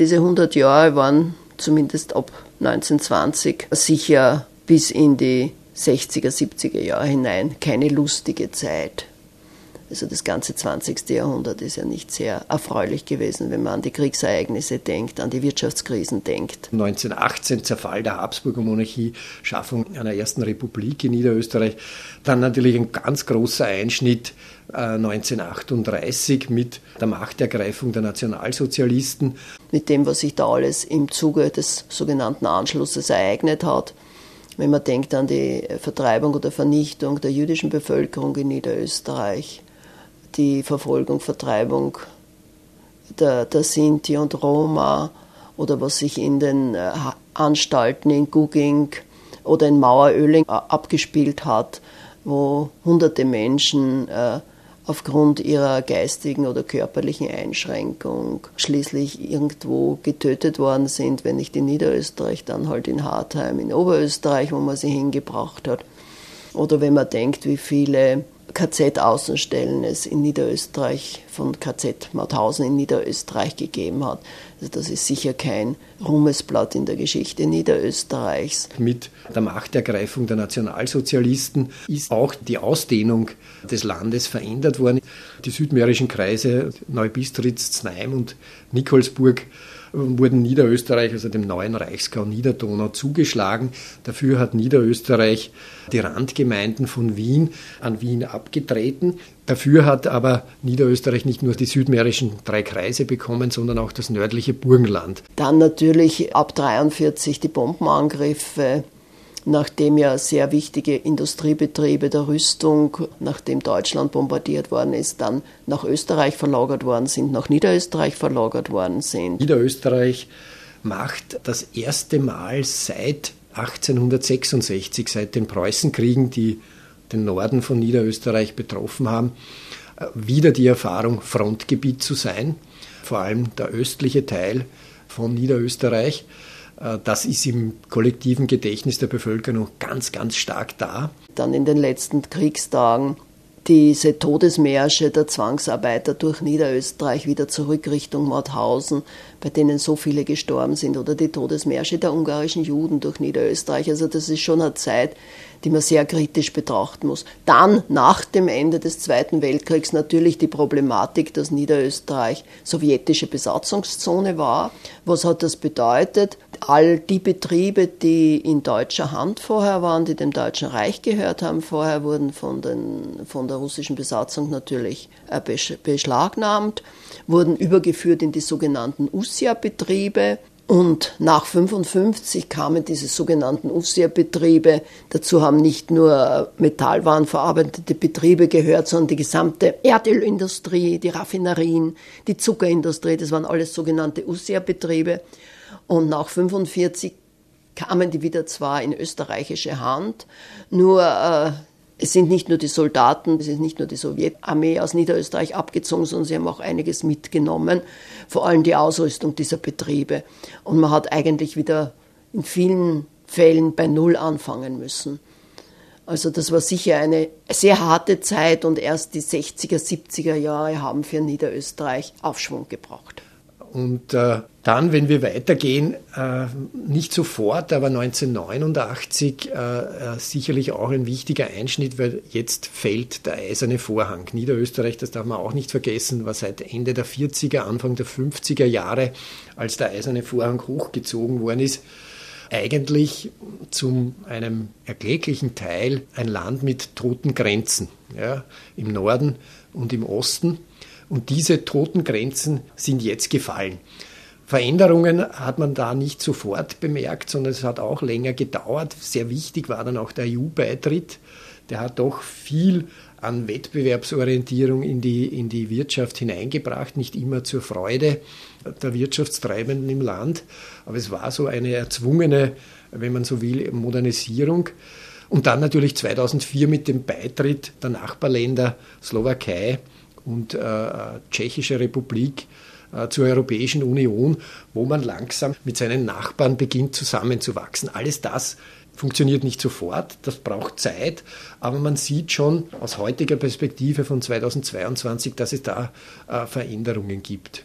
Diese 100 Jahre waren zumindest ab 1920 sicher bis in die 60er, 70er Jahre hinein keine lustige Zeit. Also das ganze 20. Jahrhundert ist ja nicht sehr erfreulich gewesen, wenn man an die Kriegsereignisse denkt, an die Wirtschaftskrisen denkt. 1918 Zerfall der Habsburger Monarchie, Schaffung einer ersten Republik in Niederösterreich. Dann natürlich ein ganz großer Einschnitt 1938 äh, mit der Machtergreifung der Nationalsozialisten. Mit dem, was sich da alles im Zuge des sogenannten Anschlusses ereignet hat. Wenn man denkt an die Vertreibung oder Vernichtung der jüdischen Bevölkerung in Niederösterreich, die Verfolgung, Vertreibung der, der Sinti und Roma oder was sich in den äh, Anstalten in Guging oder in Maueröling äh, abgespielt hat, wo hunderte Menschen äh, aufgrund ihrer geistigen oder körperlichen Einschränkung schließlich irgendwo getötet worden sind, wenn nicht in Niederösterreich, dann halt in Hartheim, in Oberösterreich, wo man sie hingebracht hat. Oder wenn man denkt, wie viele KZ-Außenstellen es in Niederösterreich von KZ Mauthausen in Niederösterreich gegeben hat. Also das ist sicher kein Ruhmesblatt in der Geschichte Niederösterreichs. Mit der Machtergreifung der Nationalsozialisten ist auch die Ausdehnung des Landes verändert worden. Die südmährischen Kreise Neubistritz, Znaim und Nikolsburg wurden Niederösterreich, also dem neuen Reichsgau Niederdonau, zugeschlagen. Dafür hat Niederösterreich die Randgemeinden von Wien an Wien abgetreten. Dafür hat aber Niederösterreich nicht nur die südmährischen drei Kreise bekommen, sondern auch das nördliche Burgenland. Dann natürlich ab 1943 die Bombenangriffe nachdem ja sehr wichtige Industriebetriebe der Rüstung, nachdem Deutschland bombardiert worden ist, dann nach Österreich verlagert worden sind, nach Niederösterreich verlagert worden sind. Niederösterreich macht das erste Mal seit 1866, seit den Preußenkriegen, die den Norden von Niederösterreich betroffen haben, wieder die Erfahrung, Frontgebiet zu sein, vor allem der östliche Teil von Niederösterreich. Äh, das ist im kollektiven Gedächtnis der Bevölkerung ganz, ganz stark da. Dann in den letzten Kriegstagen diese Todesmärsche der Zwangsarbeiter durch Niederösterreich wieder zurück Richtung Mauthausen, bei denen so viele gestorben sind, oder die Todesmärsche der ungarischen Juden durch Niederösterreich. Also das ist schon eine Zeit, die man sehr kritisch betrachten muss. Dann nach dem Ende des Zweiten Weltkriegs natürlich die Problematik, dass Niederösterreich sowjetische Besatzungszone war. Was hat das bedeutet? All die Betriebe, die in deutscher Hand vorher waren, die dem Deutschen Reich gehört haben, vorher wurden von, den, von der russischen Besatzung natürlich äh, beschlagnahmt, wurden übergeführt in die sogenannten USIA-Betriebe. Und nach 55 kamen diese sogenannten USIA-Betriebe. Dazu haben nicht nur metallwarenverarbeitende Betriebe gehört, sondern die gesamte Erdölindustrie, die Raffinerien, die Zuckerindustrie. Das waren alles sogenannte USIA-Betriebe. Und nach 45 kamen die wieder zwar in österreichische Hand, nur äh, es sind nicht nur die Soldaten, es ist nicht nur die Sowjetarmee aus Niederösterreich abgezogen, sondern sie haben auch einiges mitgenommen, vor allem die Ausrüstung dieser Betriebe. Und man hat eigentlich wieder in vielen Fällen bei Null anfangen müssen. Also das war sicher eine sehr harte Zeit und erst die 60er, 70er Jahre haben für Niederösterreich Aufschwung gebracht. Und äh, dann, wenn wir weitergehen, äh, nicht sofort, aber 1989 äh, äh, sicherlich auch ein wichtiger Einschnitt, weil jetzt fällt der eiserne Vorhang. Niederösterreich, das darf man auch nicht vergessen, war seit Ende der 40er, Anfang der 50er Jahre, als der eiserne Vorhang hochgezogen worden ist, eigentlich zu einem erkläglichen Teil ein Land mit toten Grenzen. Ja, Im Norden und im Osten und diese toten Grenzen sind jetzt gefallen. Veränderungen hat man da nicht sofort bemerkt, sondern es hat auch länger gedauert. Sehr wichtig war dann auch der EU-Beitritt. Der hat doch viel an Wettbewerbsorientierung in die, in die Wirtschaft hineingebracht, nicht immer zur Freude der Wirtschaftstreibenden im Land. Aber es war so eine erzwungene, wenn man so will, Modernisierung. Und dann natürlich 2004 mit dem Beitritt der Nachbarländer Slowakei und äh, Tschechische Republik äh, zur Europäischen Union, wo man langsam mit seinen Nachbarn beginnt zusammenzuwachsen. Alles das funktioniert nicht sofort, das braucht Zeit, aber man sieht schon aus heutiger Perspektive von 2022, dass es da äh, Veränderungen gibt.